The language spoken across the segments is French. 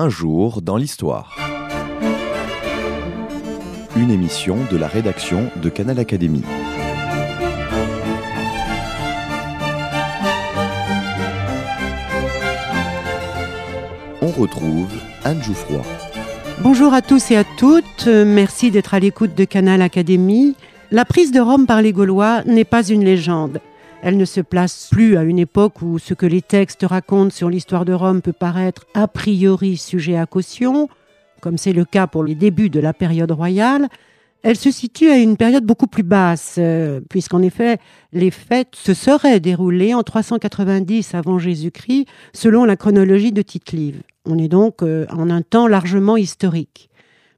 Un jour dans l'histoire. Une émission de la rédaction de Canal Académie. On retrouve Anne Jouffroy. Bonjour à tous et à toutes, merci d'être à l'écoute de Canal Académie. La prise de Rome par les Gaulois n'est pas une légende. Elle ne se place plus à une époque où ce que les textes racontent sur l'histoire de Rome peut paraître a priori sujet à caution, comme c'est le cas pour les débuts de la période royale. Elle se situe à une période beaucoup plus basse, euh, puisqu'en effet, les fêtes se seraient déroulées en 390 avant Jésus-Christ, selon la chronologie de Tite-Live. On est donc euh, en un temps largement historique.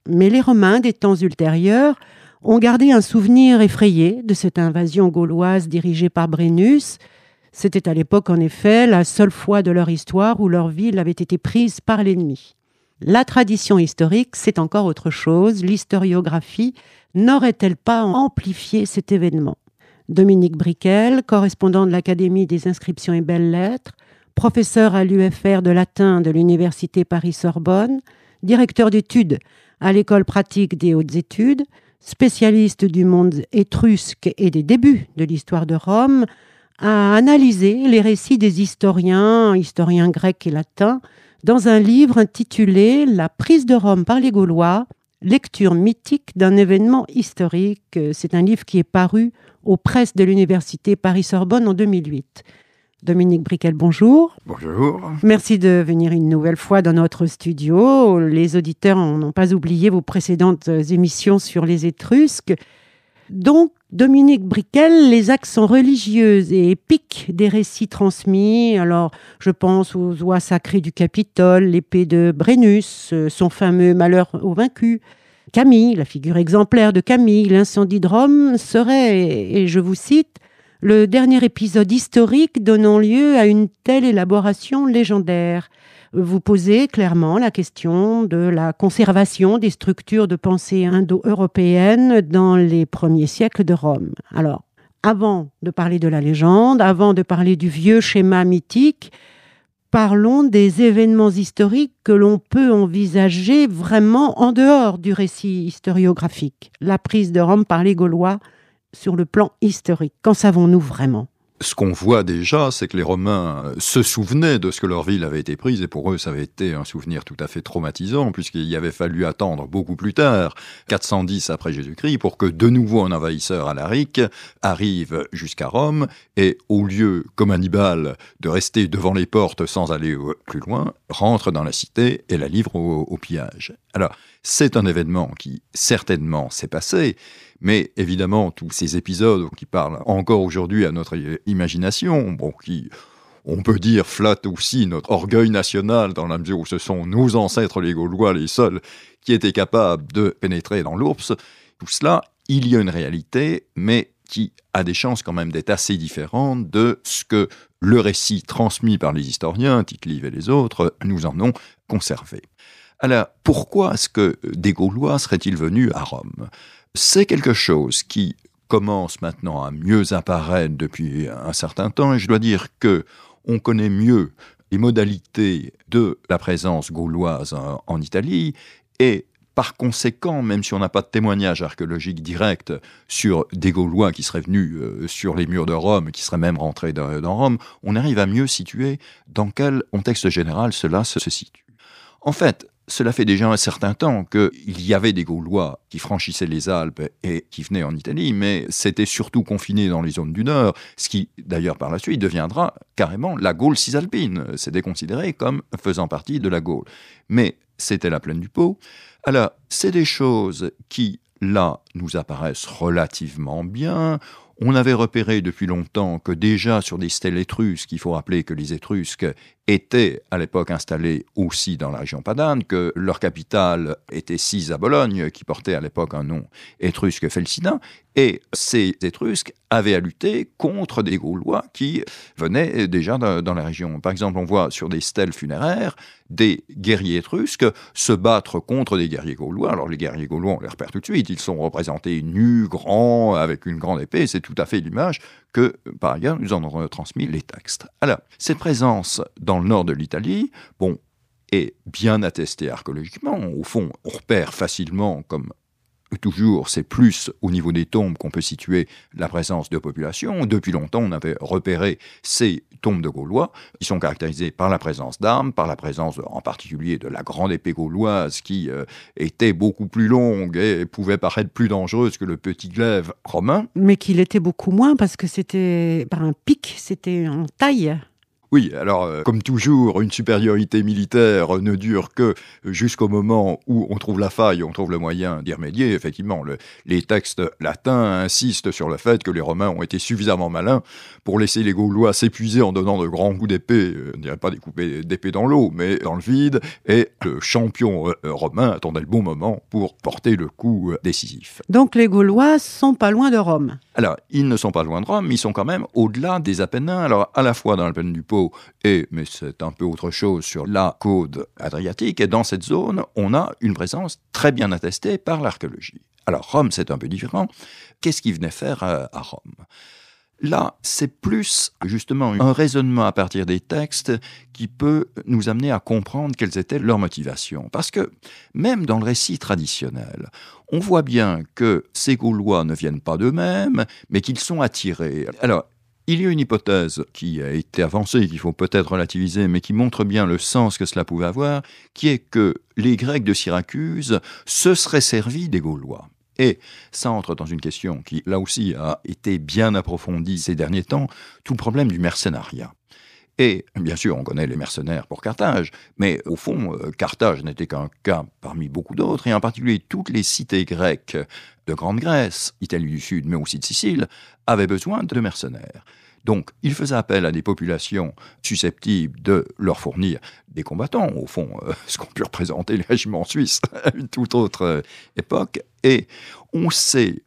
Mais les Romains des temps ultérieurs ont gardé un souvenir effrayé de cette invasion gauloise dirigée par Brennus. C'était à l'époque, en effet, la seule fois de leur histoire où leur ville avait été prise par l'ennemi. La tradition historique, c'est encore autre chose. L'historiographie n'aurait-elle pas amplifié cet événement? Dominique Briquel, correspondant de l'Académie des inscriptions et belles-lettres, professeur à l'UFR de latin de l'Université Paris-Sorbonne, directeur d'études à l'École pratique des hautes études, spécialiste du monde étrusque et des débuts de l'histoire de Rome, a analysé les récits des historiens, historiens grecs et latins, dans un livre intitulé La prise de Rome par les Gaulois, lecture mythique d'un événement historique. C'est un livre qui est paru aux presses de l'Université Paris-Sorbonne en 2008. Dominique Briquel, bonjour. Bonjour. Merci de venir une nouvelle fois dans notre studio. Les auditeurs n'ont pas oublié vos précédentes émissions sur les Étrusques. Donc, Dominique Briquel, les accents religieux et épiques des récits transmis, alors je pense aux oies sacrées du Capitole, l'épée de Brennus, son fameux malheur au vaincu, Camille, la figure exemplaire de Camille, l'incendie de Rome serait, et je vous cite, le dernier épisode historique donnant lieu à une telle élaboration légendaire. Vous posez clairement la question de la conservation des structures de pensée indo-européennes dans les premiers siècles de Rome. Alors, avant de parler de la légende, avant de parler du vieux schéma mythique, parlons des événements historiques que l'on peut envisager vraiment en dehors du récit historiographique. La prise de Rome par les Gaulois sur le plan historique Qu'en savons-nous vraiment? Ce qu'on voit déjà, c'est que les Romains euh, se souvenaient de ce que leur ville avait été prise, et pour eux, ça avait été un souvenir tout à fait traumatisant, puisqu'il y avait fallu attendre beaucoup plus tard, 410 après Jésus-Christ, pour que de nouveau un envahisseur alarique arrive jusqu'à Rome, et au lieu, comme Hannibal, de rester devant les portes sans aller plus loin, rentre dans la cité et la livre au, au pillage. Alors, c'est un événement qui certainement s'est passé, mais évidemment, tous ces épisodes qui parlent encore aujourd'hui à notre imagination, bon, qui, on peut dire, flattent aussi notre orgueil national dans la mesure où ce sont nos ancêtres les Gaulois les seuls qui étaient capables de pénétrer dans l'ours, tout cela, il y a une réalité, mais qui a des chances quand même d'être assez différente de ce que le récit transmis par les historiens, tite et les autres, nous en ont conservé. Alors, pourquoi est-ce que des Gaulois seraient-ils venus à Rome? C'est quelque chose qui commence maintenant à mieux apparaître depuis un certain temps, et je dois dire que on connaît mieux les modalités de la présence gauloise en, Italie, et par conséquent, même si on n'a pas de témoignage archéologique direct sur des Gaulois qui seraient venus euh, sur les murs de Rome, qui seraient même rentrés dans, Rome, on arrive à mieux situer dans quel contexte général cela se situe. En fait, cela fait déjà un certain temps qu'il y avait des Gaulois qui franchissaient les Alpes et qui venaient en Italie, mais c'était surtout confiné dans les zones du Nord, ce qui d'ailleurs par la suite deviendra carrément la Gaule cisalpine. C'était considéré comme faisant partie de la Gaule. Mais c'était la plaine du Pô. Alors, c'est des choses qui, là, nous apparaissent relativement bien. On avait repéré depuis longtemps que déjà sur des stèles étrusques, il faut rappeler que les Étrusques étaient à l'époque installés aussi dans la région padane, que leur capitale était sise à Bologne, qui portait à l'époque un nom étrusque felsinat, et ces Étrusques avaient à lutter contre des Gaulois qui venaient déjà dans, la région. Par exemple, on voit sur des stèles funéraires des guerriers étrusques se battre contre des guerriers gaulois. Alors les guerriers gaulois, on les repère tout de suite, ils sont représentés nus, grands, avec une grande épée, c'est tout à fait l'image que, par ailleurs, nous en avons transmis les textes. Alors, cette présence dans le nord de l'Italie, bon, est bien attesté archéologiquement. Au fond, on repère facilement, comme toujours, c'est plus au niveau des tombes qu'on peut situer la présence de population. Depuis longtemps, on avait repéré ces tombes de Gaulois. Ils sont caractérisés par la présence d'armes, par la présence en particulier de la grande épée gauloise qui euh, était beaucoup plus longue et pouvait paraître plus dangereuse que le petit glaive romain. Mais qu'il était beaucoup moins parce que c'était par un pic, c'était en taille. Oui, alors euh, comme toujours, une supériorité militaire ne dure que jusqu'au moment où on trouve la faille, on trouve le moyen d'y remédier. Effectivement, les textes latins insistent sur le fait que les Romains ont été suffisamment malins pour laisser les Gaulois s'épuiser en donnant de grands coups d'épée, euh, on ne dirait pas des coups d'épée dans l'eau, mais dans le vide, et le champion euh, romain attendait le bon moment pour porter le coup décisif. Donc les Gaulois sont pas loin de Rome. Alors, ils ne sont pas loin de Rome, mais ils sont quand même au-delà des Apennins, alors à la fois dans l'Alpine du Pau, et, mais c'est un peu autre chose, sur la côte adriatique. Et dans cette zone, on a une présence très bien attestée par l'archéologie. Alors Rome, c'est un peu différent. Qu'est-ce qu'ils venaient faire à, Rome? Là, c'est plus justement un raisonnement à partir des textes qui peut nous amener à comprendre quelles étaient leurs motivations. Parce que même dans le récit traditionnel, on voit bien que ces Gaulois ne viennent pas d'eux-mêmes, mais qu'ils sont attirés. Alors, il y a une hypothèse qui a été avancée, qu'il faut peut-être relativiser, mais qui montre bien le sens que cela pouvait avoir, qui est que les Grecs de Syracuse se seraient servis des Gaulois. Et ça entre dans une question qui, là aussi, a été bien approfondie ces derniers temps, tout le problème du mercenariat. Et bien sûr, on connaît les mercenaires pour Carthage, mais au fond, euh, Carthage n'était qu'un cas parmi beaucoup d'autres, et en particulier toutes les cités grecques de Grande Grèce, Italie du Sud, mais aussi de Sicile, avaient besoin de mercenaires. Donc, il faisait appel à des populations susceptibles de leur fournir des combattants, au fond, euh, ce qu'ont pu représenter les régiments suisses à une toute autre euh, époque. Et on sait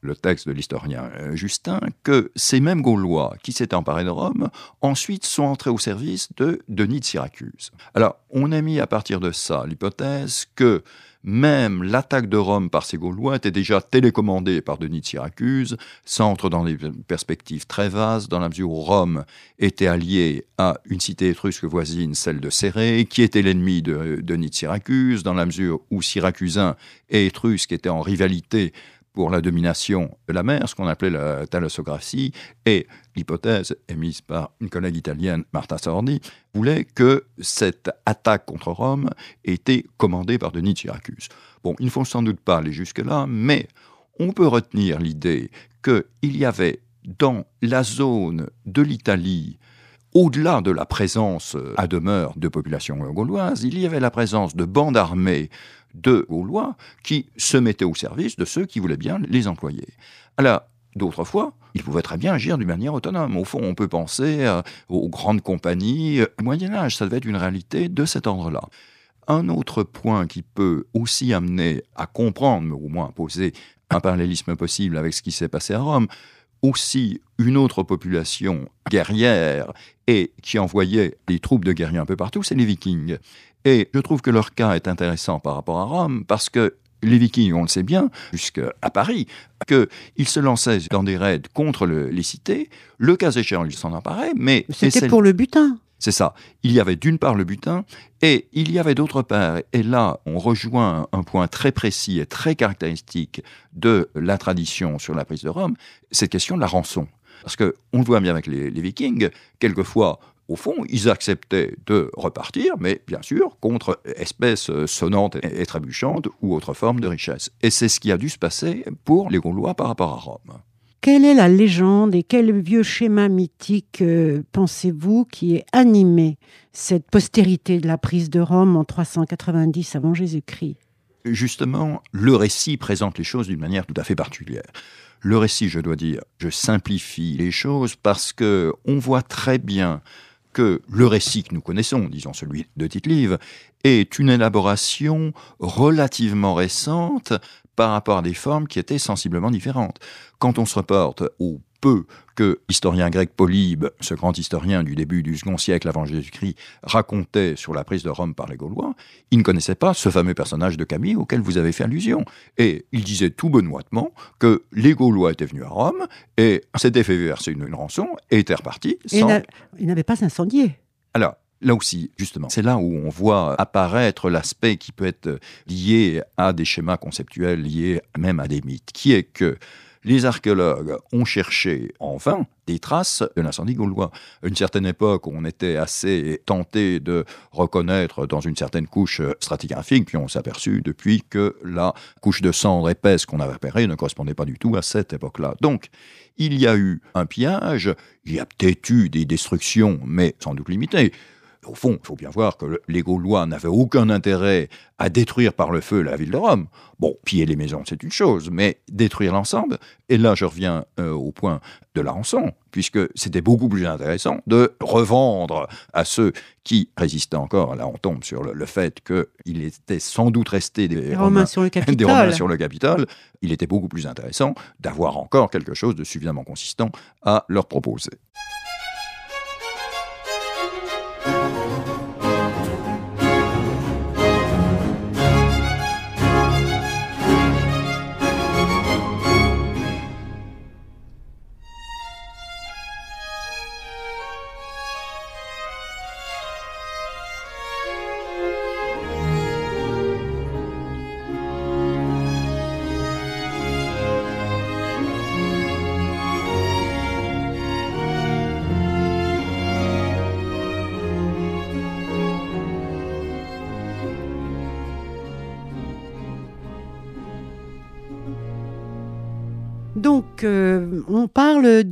le texte de l'historien euh, Justin que ces mêmes Gaulois qui s'étaient emparés de Rome, ensuite sont entrés au service de Denis de Syracuse. Alors, on a mis à partir de ça l'hypothèse que même l'attaque de Rome par ces Gaulois était déjà télécommandée par Denis de Syracuse, ça entre dans des perspectives très vastes, dans la mesure où Rome était alliée à une cité étrusque voisine, celle de Céré, qui était l'ennemi de Denis de Syracuse, dans la mesure où Syracusains et Étrusques étaient en rivalité pour la domination de la mer, ce qu'on appelait la thalassographie, et l'hypothèse émise par une collègue italienne, Marta Sordi, voulait que cette attaque contre Rome était commandée par Denis de Syracuse. Bon, il ne faut sans doute pas aller jusque-là, mais on peut retenir l'idée qu'il y avait dans la zone de l'Italie au-delà de la présence à demeure de populations gauloises, il y avait la présence de bandes armées de Gaulois qui se mettaient au service de ceux qui voulaient bien les employer. Alors, d'autres fois, ils pouvaient très bien agir d'une manière autonome. Au fond, on peut penser euh, aux grandes compagnies. Au Moyen Âge, ça devait être une réalité de cet ordre-là. Un autre point qui peut aussi amener à comprendre, mais au moins à poser un parallélisme possible avec ce qui s'est passé à Rome, aussi une autre population guerrière et qui envoyait des troupes de guerriers un peu partout, c'est les Vikings. Et je trouve que leur cas est intéressant par rapport à Rome parce que les Vikings, on le sait bien, jusqu'à Paris, qu'ils se lançaient dans des raids contre les cités. Le cas échéant, ils s'en emparaient, mais... C'était pour le butin. C'est ça. Il y avait d'une part le butin, et il y avait d'autre part, et là on rejoint un point très précis et très caractéristique de la tradition sur la prise de Rome, cette question de la rançon. Parce qu'on le voit bien avec les, les Vikings, quelquefois au fond, ils acceptaient de repartir, mais bien sûr, contre espèces sonnantes et trébuchantes ou autres formes de richesse. Et c'est ce qui a dû se passer pour les Gaulois par rapport à Rome. Quelle est la légende et quel vieux schéma mythique euh, pensez-vous qui est animé cette postérité de la prise de Rome en 390 avant Jésus-Christ? Justement, le récit présente les choses d'une manière tout à fait particulière. Le récit, je dois dire, je simplifie les choses parce que on voit très bien que le récit que nous connaissons, disons celui de Tite-Live, est une élaboration relativement récente par rapport à des formes qui étaient sensiblement différentes. Quand on se reporte au peu que l'historien grec Polybe, ce grand historien du début du second siècle avant Jésus-Christ, racontait sur la prise de Rome par les Gaulois, il ne connaissait pas ce fameux personnage de Camille auquel vous avez fait allusion. Et il disait tout benoîtement que les Gaulois étaient venus à Rome et s'étaient fait verser une, rançon et étaient repartis sans... Il n'avait pas incendié. Alors, Là aussi, justement, c'est là où on voit apparaître l'aspect qui peut être lié à des schémas conceptuels, liés même à des mythes, qui est que les archéologues ont cherché en vain des traces de l'incendie gaulois. À une certaine époque, on était assez tenté de reconnaître dans une certaine couche stratigraphique, puis on s'est aperçu depuis que la couche de cendre épaisse qu'on avait repérée ne correspondait pas du tout à cette époque-là. Donc, il y a eu un pillage, il y a peut-être eu des destructions, mais sans doute limitées. Au fond, il faut bien voir que les Gaulois n'avaient aucun intérêt à détruire par le feu la ville de Rome. Bon, piller les maisons, c'est une chose, mais détruire l'ensemble, et là je reviens euh, au point de la rançon, puisque c'était beaucoup plus intéressant de revendre à ceux qui résistaient encore, là on tombe sur le, fait qu'il était sans doute resté des, Romains, sur le des Romains sur le Capitole, il était beaucoup plus intéressant d'avoir encore quelque chose de suffisamment consistant à leur proposer.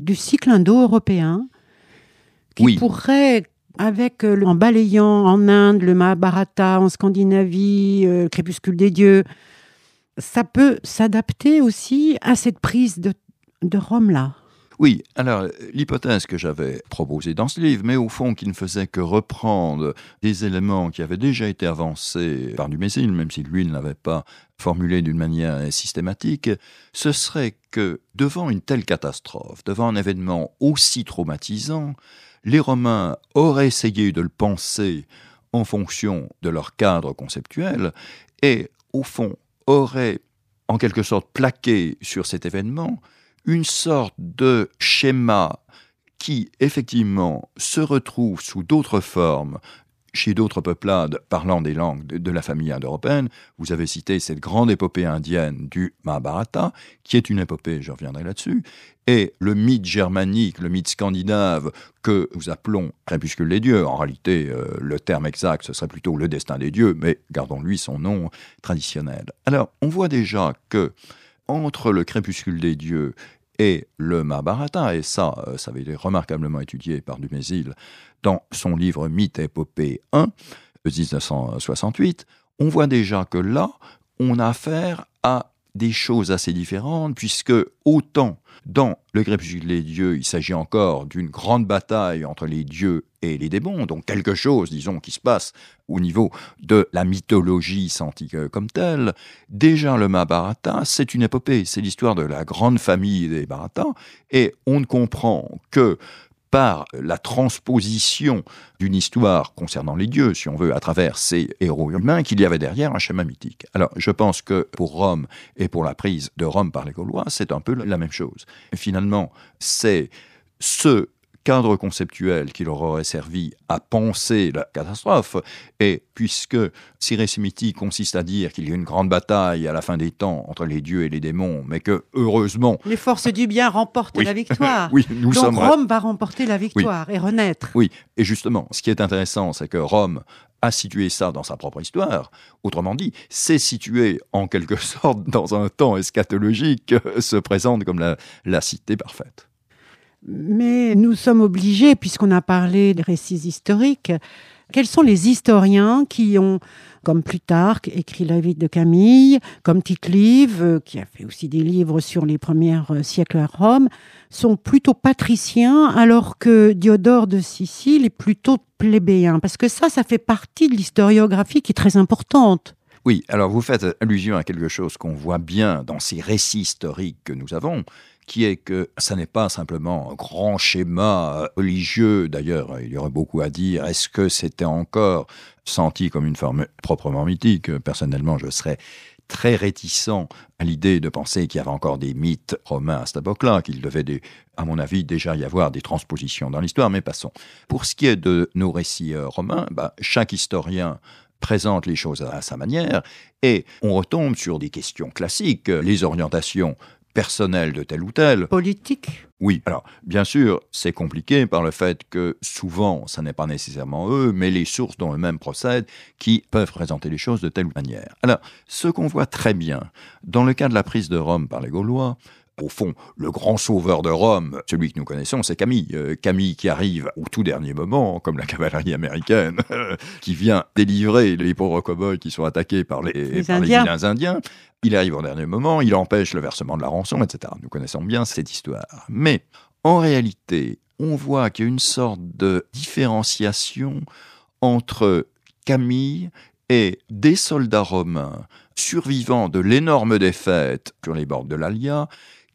Du cycle indo-européen qui pourrait, avec euh, en balayant en Inde le Mahabharata, en Scandinavie, euh, le crépuscule des dieux, ça peut s'adapter aussi à cette prise de, de Rome-là. Oui, alors l'hypothèse que j'avais proposée dans ce livre, mais au fond qui ne faisait que reprendre des éléments qui avaient déjà été avancés par Dumézil, même si lui ne l'avait pas formulé d'une manière systématique, ce serait que devant une telle catastrophe, devant un événement aussi traumatisant, les Romains auraient essayé de le penser en fonction de leur cadre conceptuel et, au fond, auraient en quelque sorte plaqué sur cet événement une sorte de schéma qui, effectivement, se retrouve sous d'autres formes chez d'autres peuplades parlant des langues de, la famille indo-européenne. Vous avez cité cette grande épopée indienne du Mahabharata, qui est une épopée, je reviendrai là-dessus, et le mythe germanique, le mythe scandinave que nous appelons Crépuscule des dieux. En réalité, euh, le terme exact, ce serait plutôt le destin des dieux, mais gardons-lui son nom traditionnel. Alors, on voit déjà que entre le crépuscule des dieux et le Mahabharata, et ça, euh, ça avait été remarquablement étudié par Dumézil dans son livre Mythe et Épopée 1, de 1968, on voit déjà que là, on a affaire à des choses assez différentes, puisque autant dans le crépuscule des dieux, il s'agit encore d'une grande bataille entre les dieux et les démons, donc quelque chose, disons, qui se passe au niveau de la mythologie antique comme telle. Déjà, le Mahabharata, c'est une épopée, c'est l'histoire de la grande famille des Bharata, et on ne comprend que par la transposition d'une histoire concernant les dieux, si on veut, à travers ces héros humains, qu'il y avait derrière un schéma mythique. Alors, je pense que pour Rome et pour la prise de Rome par les Gaulois, c'est un peu la même chose. finalement, c'est ce cadre conceptuel qui leur aurait servi à penser la catastrophe. Et puisque si récit consiste à dire qu'il y a une grande bataille à la fin des temps entre les dieux et les démons, mais que heureusement... Les forces du bien remportent la victoire. oui, nous Donc sommes... Rome va remporter la victoire et renaître. Oui, et justement, ce qui est intéressant, c'est que Rome a situé ça dans sa propre histoire. Autrement dit, c'est situé en quelque sorte dans un temps eschatologique, se présente comme la, la cité parfaite. Mais nous sommes obligés, puisqu'on a parlé des récits historiques, quels sont les historiens qui ont, comme Plutarque, écrit la vie de Camille, comme Tite-Live, euh, qui a fait aussi des livres sur les premiers euh, siècles à Rome, sont plutôt patriciens, alors que Diodore de Sicile est plutôt plébéien? Parce que ça, ça fait partie de l'historiographie qui est très importante. Oui, alors vous faites allusion à quelque chose qu'on voit bien dans ces récits historiques que nous avons, qui est que ça n'est pas simplement un grand schéma religieux. D'ailleurs, il y aurait beaucoup à dire. Est-ce que c'était encore senti comme une forme proprement mythique? Personnellement, je serais très réticent à l'idée de penser qu'il y avait encore des mythes romains à cette époque-là, qu'il devait, à mon avis, déjà y avoir des transpositions dans l'histoire, mais passons. Pour ce qui est de nos récits euh, romains, bah, chaque historien présente les choses à sa manière, et on retombe sur des questions classiques, les orientations personnelles de tel ou tel. Politique? Oui, alors bien sûr, c'est compliqué par le fait que souvent, ce n'est pas nécessairement eux, mais les sources dont eux-mêmes procèdent qui peuvent présenter les choses de telle manière. Alors, ce qu'on voit très bien dans le cas de la prise de Rome par les Gaulois, au fond, le grand sauveur de Rome, celui que nous connaissons, c'est Camille. Euh, Camille qui arrive au tout dernier moment, comme la cavalerie américaine, qui vient délivrer les pauvres cow-boys qui sont attaqués par les, les, Indiens. indiens. Il arrive au dernier moment, il empêche le versement de la rançon, etc. Nous connaissons bien cette histoire. Mais en réalité, on voit qu'il y a une sorte de différenciation entre Camille et des soldats romains survivants de l'énorme défaite sur les bords de l'Alia,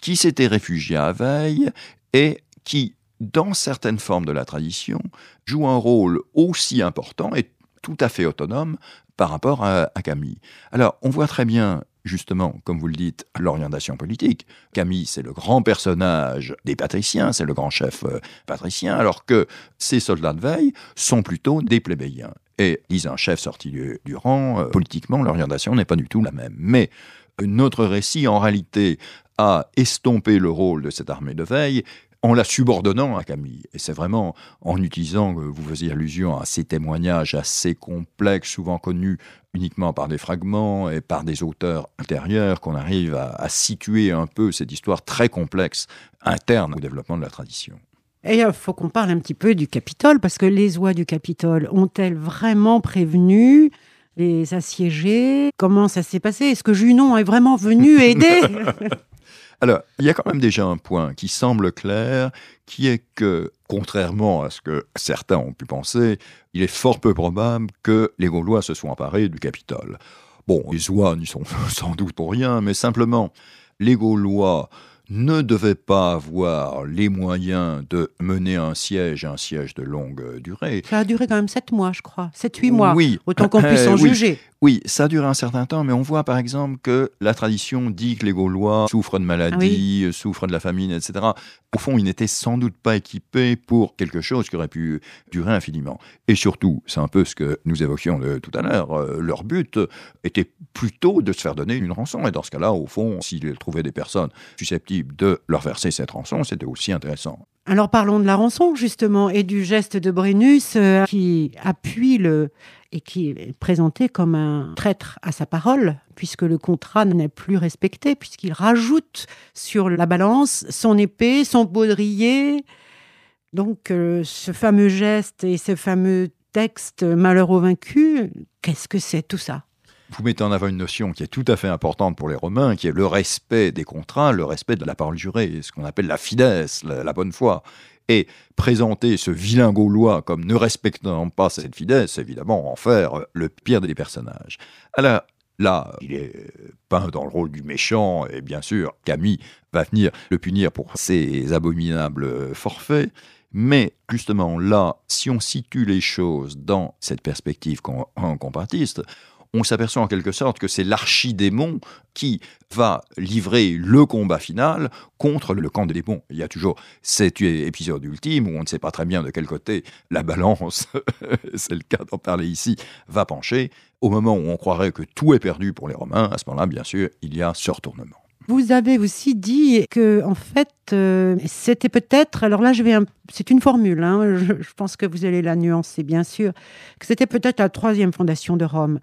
qui s'étaient réfugiés à Veille et qui, dans certaines formes de la tradition, jouent un rôle aussi important et tout à fait autonome par rapport à, à Camille. Alors, on voit très bien justement, comme vous le dites, l'orientation politique. Camille, c'est le grand personnage des patriciens, c'est le grand chef euh, patricien, alors que ces soldats de veille sont plutôt des plébéiens. Et, disent un chef sorti du, rang, euh, politiquement, l'orientation n'est pas du tout la même. Mais notre récit, en réalité, a estompé le rôle de cette armée de veille en la subordonnant à Camille. Et c'est vraiment en utilisant, vous faisiez allusion à ces témoignages assez complexes, souvent connus uniquement par des fragments et par des auteurs intérieurs, qu'on arrive à, situer un peu cette histoire très complexe interne au développement de la tradition. Et il faut qu'on parle un petit peu du Capitole, parce que les oies du Capitole ont-elles vraiment prévenu les assiégés? Comment ça s'est passé? Est-ce que Junon est vraiment venu aider? Alors, il y a quand même déjà un point qui semble clair, qui est que, contrairement à ce que certains ont pu penser, il est fort peu probable que les Gaulois se soient emparés du Capitole. Bon, les oies n'y sont sans doute pour rien, mais simplement, les Gaulois ne devait pas avoir les moyens de mener un siège, un siège de longue durée. Ça a duré quand même sept mois, je crois. Sept, huit mois. Oui. Autant qu'on puisse en juger. Oui, ça a duré un certain temps, mais on voit par exemple que la tradition dit que les Gaulois souffrent de maladies, ah souffrent de la famine, etc. Au fond, ils n'étaient sans doute pas équipés pour quelque chose qui aurait pu durer infiniment. Et surtout, c'est un peu ce que nous évoquions tout à l'heure, euh, leur but était plutôt de se faire donner une rançon. Et dans ce cas-là, au fond, s'ils trouvaient des personnes susceptibles de leur verser cette rançon, c'était aussi intéressant. Alors parlons de la rançon justement et du geste de Brennus euh, qui appuie le et qui est présenté comme un traître à sa parole puisque le contrat n'est plus respecté puisqu'il rajoute sur la balance son épée, son baudrier. Donc euh, ce fameux geste et ce fameux texte malheur au vaincu, qu'est-ce que c'est tout ça? Vous mettez en avant une notion qui est tout à fait importante pour les Romains, qui est le respect des contrats, le respect de la parole jurée, ce qu'on appelle la fidesse, la, bonne foi. Et présenter ce vilain Gaulois comme ne respectant pas cette fidesse, évidemment, en faire le pire des personnages. Alors, Là, il est peint dans le rôle du méchant, et bien sûr, Camille va venir le punir pour ses abominables forfaits. Mais justement, là, si on situe les choses dans cette perspective compatiste, on s'aperçoit en quelque sorte que c'est l'archidémon qui va livrer le combat final contre le camp des démons. Il y a toujours cet épisode ultime où on ne sait pas très bien de quel côté la balance, c'est le cas d'en parler ici, va pencher. Au moment où on croirait que tout est perdu pour les Romains, à ce moment-là, bien sûr, il y a ce retournement. Vous avez aussi dit que, en fait, euh, c'était peut-être, alors là, je c'est une formule, hein, je, pense que vous allez la nuancer, bien sûr, que c'était peut-être la troisième fondation de Rome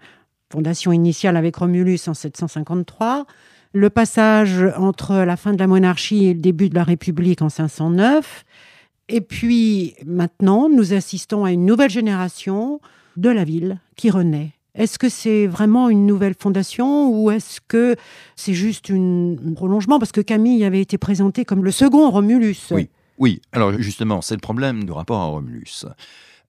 fondation initiale avec Romulus en 753, le passage entre la fin de la monarchie et le début de la République en 509, et puis maintenant, nous assistons à une nouvelle génération de la ville qui renaît. Est-ce que c'est vraiment une nouvelle fondation ou est-ce que c'est juste un prolongement? Parce que Camille avait été présenté comme le second Romulus. Oui, oui. alors justement, c'est le problème du rapport à Romulus.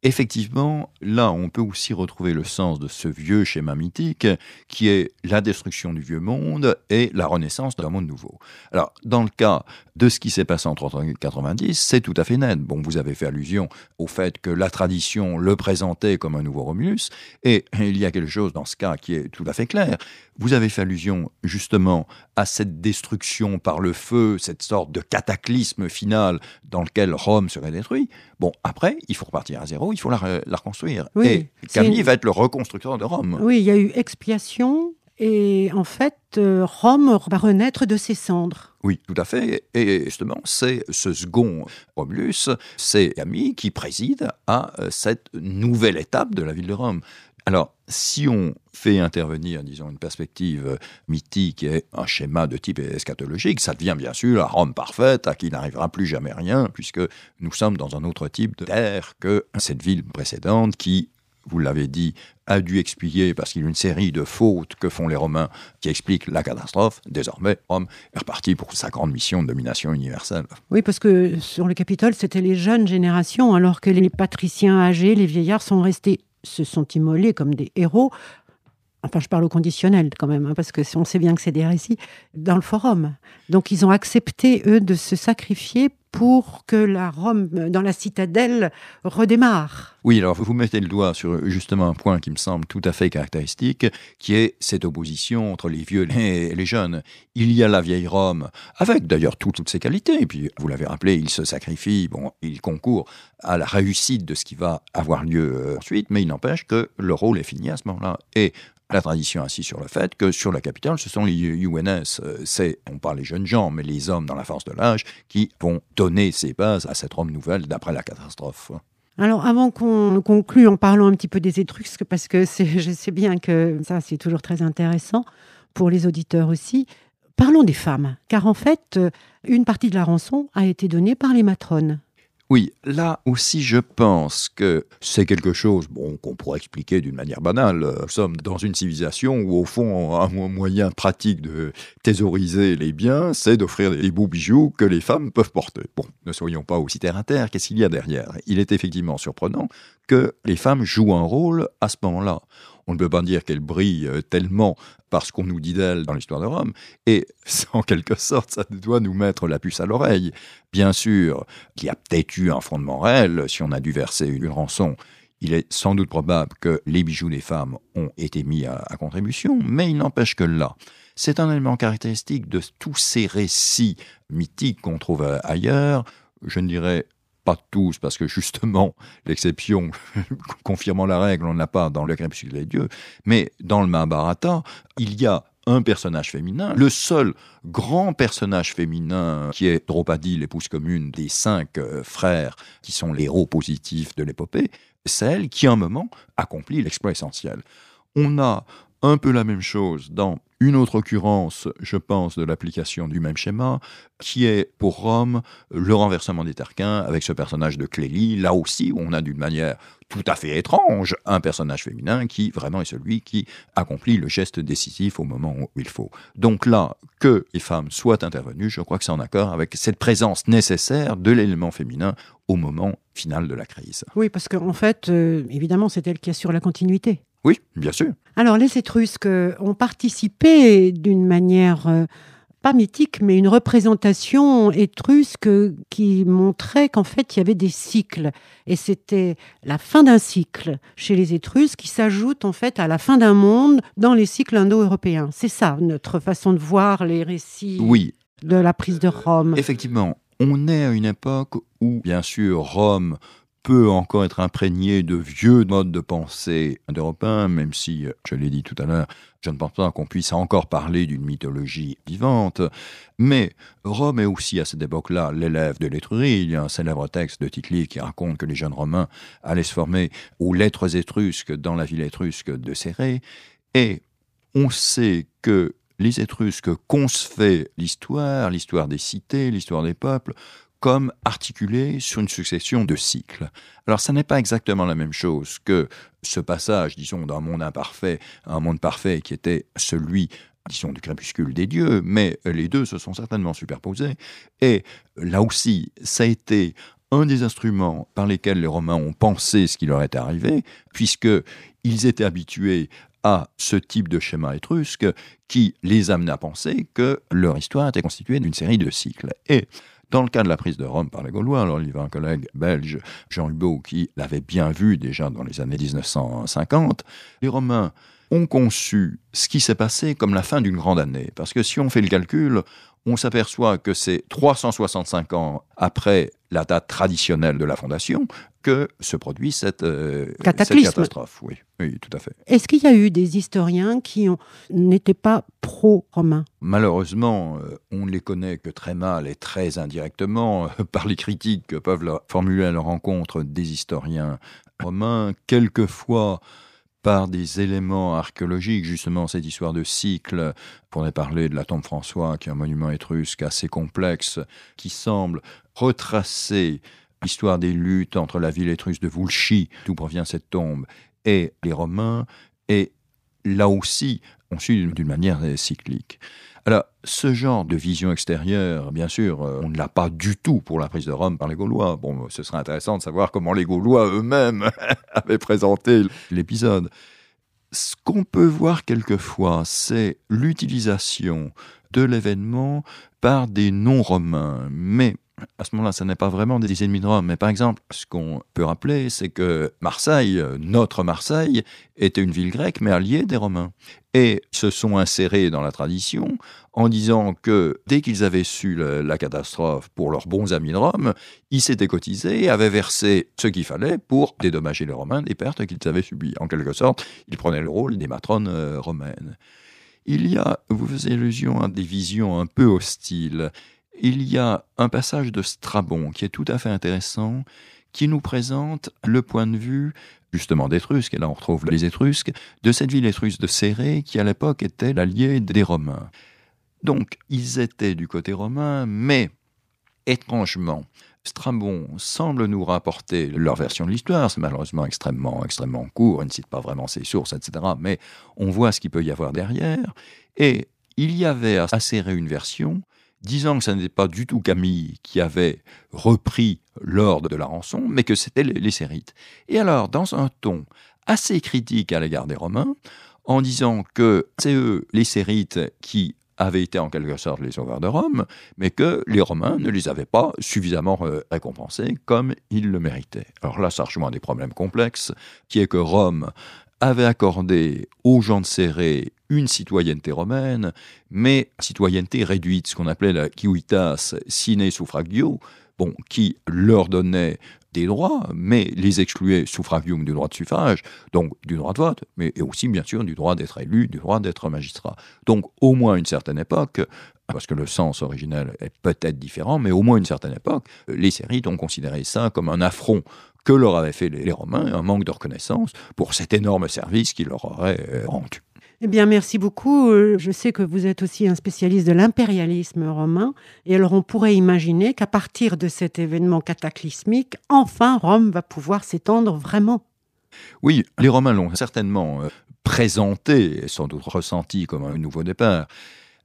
Effectivement, là, on peut aussi retrouver le sens de ce vieux schéma mythique qui est la destruction du vieux monde et la renaissance d'un monde nouveau. Alors, dans le cas de ce qui s'est passé en 1990, c'est tout à fait net. Bon, vous avez fait allusion au fait que la tradition le présentait comme un nouveau Romulus, et il y a quelque chose dans ce cas qui est tout à fait clair. Vous avez fait allusion justement à cette destruction par le feu, cette sorte de cataclysme final dans lequel Rome serait détruit. Bon, après, il faut repartir à zéro, il faut la, reconstruire. et Camille va être le reconstructeur de Rome. Oui, il y a eu expiation, et en fait, euh, Rome va renaître de ses cendres. Oui, tout à fait. Et justement, c'est ce second Romulus, c'est Camille qui préside à euh, cette nouvelle étape de la ville de Rome. Alors, si on fait intervenir, disons, une perspective mythique et un schéma de type eschatologique, ça devient bien sûr la Rome parfaite à qui n'arrivera plus jamais rien, puisque nous sommes dans un autre type de terre que cette ville précédente qui, vous l'avez dit, a dû expier parce qu'il y a une série de fautes que font les Romains qui expliquent la catastrophe. Désormais, Rome est reparti pour sa grande mission de domination universelle. Oui, parce que sur le Capitole, c'était les jeunes générations, alors que les patriciens âgés, les vieillards sont restés se sont immolés comme des héros. Enfin, je parle au conditionnel quand même, hein, parce que on sait bien que c'est des récits dans le forum. Donc, ils ont accepté eux de se sacrifier pour que la Rome, dans la citadelle, redémarre. Oui, alors vous mettez le doigt sur justement un point qui me semble tout à fait caractéristique, qui est cette opposition entre les vieux et les jeunes. Il y a la vieille Rome, avec d'ailleurs toutes, ses qualités, et puis vous l'avez rappelé, il se sacrifie, bon, il concourt à la réussite de ce qui va avoir lieu euh, ensuite, mais il n'empêche que le rôle est fini à ce moment-là. Et la tradition ainsi sur le fait que sur la capitale, ce sont les UNS, euh, c'est, on parle des jeunes gens, mais les hommes dans la force de l'âge, qui vont donner ces bases à cette Rome nouvelle d'après la catastrophe. Alors, avant qu'on conclue en parlant un petit peu des Étrusques, parce que je sais bien que ça, c'est toujours très intéressant pour les auditeurs aussi, parlons des femmes. Car en fait, euh, une partie de la rançon a été donnée par les matrones. Oui, là aussi je pense que c'est quelque chose bon, qu'on pourrait expliquer d'une manière banale. Nous sommes dans une civilisation où au fond un moyen pratique de thésauriser les biens, c'est d'offrir des beaux bijoux que les femmes peuvent porter. Bon, ne soyons pas aussi terre à terre, qu'est-ce qu'il y a derrière? Il est effectivement surprenant que les femmes jouent un rôle à ce moment-là on ne peut pas dire qu'elle brille euh, tellement parce qu'on nous dit d'elle dans l'histoire de Rome, et en quelque sorte, ça doit nous mettre la puce à l'oreille. Bien sûr qu'il y a peut-être eu un fondement réel, si on a dû verser une rançon, il est sans doute probable que les bijoux des femmes ont été mis à, à contribution, mais il n'empêche que là, c'est un élément caractéristique de tous ces récits mythiques qu'on trouve ailleurs, je ne dirais pas tous, parce que justement, l'exception confirmant la règle, on n'a pas dans le crépuscule des dieux, mais dans le Mahabharata, il y a un personnage féminin, le seul grand personnage féminin qui est Draupadi, l'épouse commune des cinq euh, frères qui sont les héros positifs de l'épopée, c'est elle qui, à un moment, accomplit l'exploit essentiel. On a un peu la même chose dans une autre occurrence, je pense, de l'application du même schéma, qui est pour Rome le renversement des Tarquins avec ce personnage de Clélie. Là aussi, on a d'une manière tout à fait étrange un personnage féminin qui vraiment est celui qui accomplit le geste décisif au moment où il faut. Donc là, que les femmes soient intervenues, je crois que c'est en accord avec cette présence nécessaire de l'élément féminin au moment final de la crise. Oui, parce qu'en fait, euh, évidemment, c'est elle qui assure la continuité. Oui, bien sûr. Alors, les Étrusques ont participé d'une manière euh, pas mythique, mais une représentation étrusque qui montrait qu'en fait, il y avait des cycles. Et c'était la fin d'un cycle chez les Étrusques qui s'ajoute en fait à la fin d'un monde dans les cycles indo-européens. C'est ça, notre façon de voir les récits oui. de la prise de Rome. Effectivement, on est à une époque où, bien sûr, Rome peut encore être imprégné de vieux modes de pensée d'Européens, même si, je l'ai dit tout à l'heure, je ne pense pas qu'on puisse encore parler d'une mythologie vivante. Mais Rome est aussi à cette époque-là l'élève de l'Étrurie. Il y a un célèbre texte de tite qui raconte que les jeunes Romains allaient se former aux lettres étrusques dans la ville étrusque de Céré. Et on sait que les Étrusques concevaient l'histoire, l'histoire des cités, l'histoire des peuples, comme articulé sur une succession de cycles. Alors ça n'est pas exactement la même chose que ce passage, disons, d'un monde imparfait à un monde parfait qui était celui disons, du crépuscule des dieux, mais les deux se sont certainement superposés. Et là aussi, ça a été un des instruments par lesquels les Romains ont pensé ce qui leur était arrivé, puisque ils étaient habitués à ce type de schéma étrusque qui les amenait à penser que leur histoire était constituée d'une série de cycles. Et dans le cas de la prise de Rome par les Gaulois, alors il y avait un collègue belge, Jean Hubot, qui l'avait bien vu déjà dans les années 1950, les Romains ont conçu ce qui s'est passé comme la fin d'une grande année. Parce que si on fait le calcul, on s'aperçoit que c'est 365 ans après la date traditionnelle de la fondation que se produit cette, euh, cette catastrophe. Oui, oui, tout à fait. Est-ce qu'il y a eu des historiens qui n'étaient pas pro-romains? Malheureusement, euh, on ne les connaît que très mal et très indirectement euh, par les critiques que peuvent formuler à leur rencontre des historiens romains. Quelquefois, par des éléments archéologiques, justement cette histoire de cycle. On pourrait parler de la tombe François, qui est un monument étrusque assez complexe, qui semble retracer l'histoire des luttes entre la ville étrusque de Vulci, d'où provient cette tombe, et les Romains, et là aussi, on suit d'une manière cyclique. Alors, ce genre de vision extérieure, bien sûr, euh, on ne l'a pas du tout pour la prise de Rome par les Gaulois. Bon, ce serait intéressant de savoir comment les Gaulois eux-mêmes avaient présenté l'épisode. Ce qu'on peut voir quelquefois, c'est l'utilisation de l'événement par des non-romains, mais à ce moment-là, ce n'est pas vraiment des ennemis de Rome. Mais par exemple, ce qu'on peut rappeler, c'est que Marseille, notre Marseille, était une ville grecque, mais alliée des Romains. Et se sont insérés dans la tradition en disant que dès qu'ils avaient su la, catastrophe pour leurs bons amis de Rome, ils s'étaient cotisés et avaient versé ce qu'il fallait pour dédommager les Romains des pertes qu'ils avaient subies. En quelque sorte, ils prenaient le rôle des matrones euh, romaines. Il y a, vous faisiez allusion à des visions un peu hostiles il y a un passage de Strabon qui est tout à fait intéressant, qui nous présente le point de vue justement d'Étrusques, et là on retrouve les Étrusques, de cette ville étrusque de Céré, qui à l'époque était l'allié des Romains. Donc ils étaient du côté romain, mais étrangement, Strabon semble nous rapporter leur version de l'histoire, c'est malheureusement extrêmement, extrêmement court, il ne cite pas vraiment ses sources, etc., mais on voit ce qu'il peut y avoir derrière, et il y avait à Céré une version disant que ce n'était pas du tout Camille qui avait repris l'ordre de la rançon, mais que c'était les, Sérites. Et alors, dans un ton assez critique à l'égard des Romains, en disant que c'est eux, les Sérites, qui avaient été en quelque sorte les sauveurs de Rome, mais que les Romains ne les avaient pas suffisamment euh, récompensés comme ils le méritaient. Alors là, ça rejoint des problèmes complexes, qui est que Rome avait accordé aux gens de Céré une citoyenneté romaine, mais citoyenneté réduite, ce qu'on appelait la civitas sine suffragio, bon, qui leur donnait des droits, mais les excluait suffragium du droit de suffrage, donc du droit de vote, mais aussi bien sûr du droit d'être élu, du droit d'être magistrat. Donc au moins une certaine époque, parce que le sens originel est peut-être différent, mais au moins une certaine époque, les Sérites ont considéré ça comme un affront que leur avaient fait les, Romains, un manque de reconnaissance pour cet énorme service qu'ils leur auraient euh, rendu. Eh bien, merci beaucoup. Euh, je sais que vous êtes aussi un spécialiste de l'impérialisme romain. Et alors, on pourrait imaginer qu'à partir de cet événement cataclysmique, enfin, Rome va pouvoir s'étendre vraiment. Oui, les Romains l'ont certainement euh, présenté et sans doute ressenti comme un nouveau départ.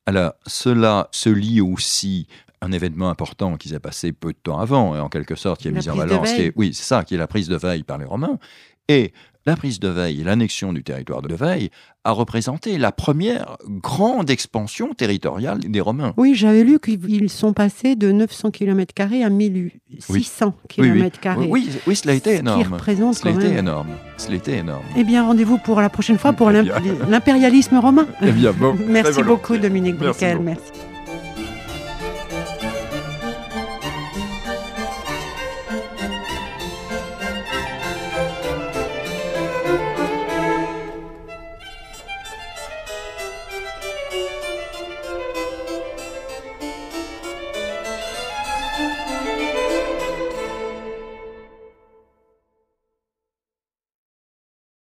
Alors, cela se lie aussi un événement important qui s'est passé peu de temps avant, et en quelque sorte qui est mis en valeur. oui, c'est ça, qui est la prise de Veille par les Romains. Et la prise de Veille et l'annexion du territoire de Veille a représenté la première grande expansion territoriale des Romains. Oui, j'avais lu qu'ils sont passés de 900 km à 1600 km. Oui, oui, cela a été énorme. Qui représente cela a été énorme. Cela a été énorme. Eh bien, rendez-vous pour la prochaine fois pour eh l'impérialisme romain. Eh bien, bon, Merci beaucoup, Dominique Briquel. Merci.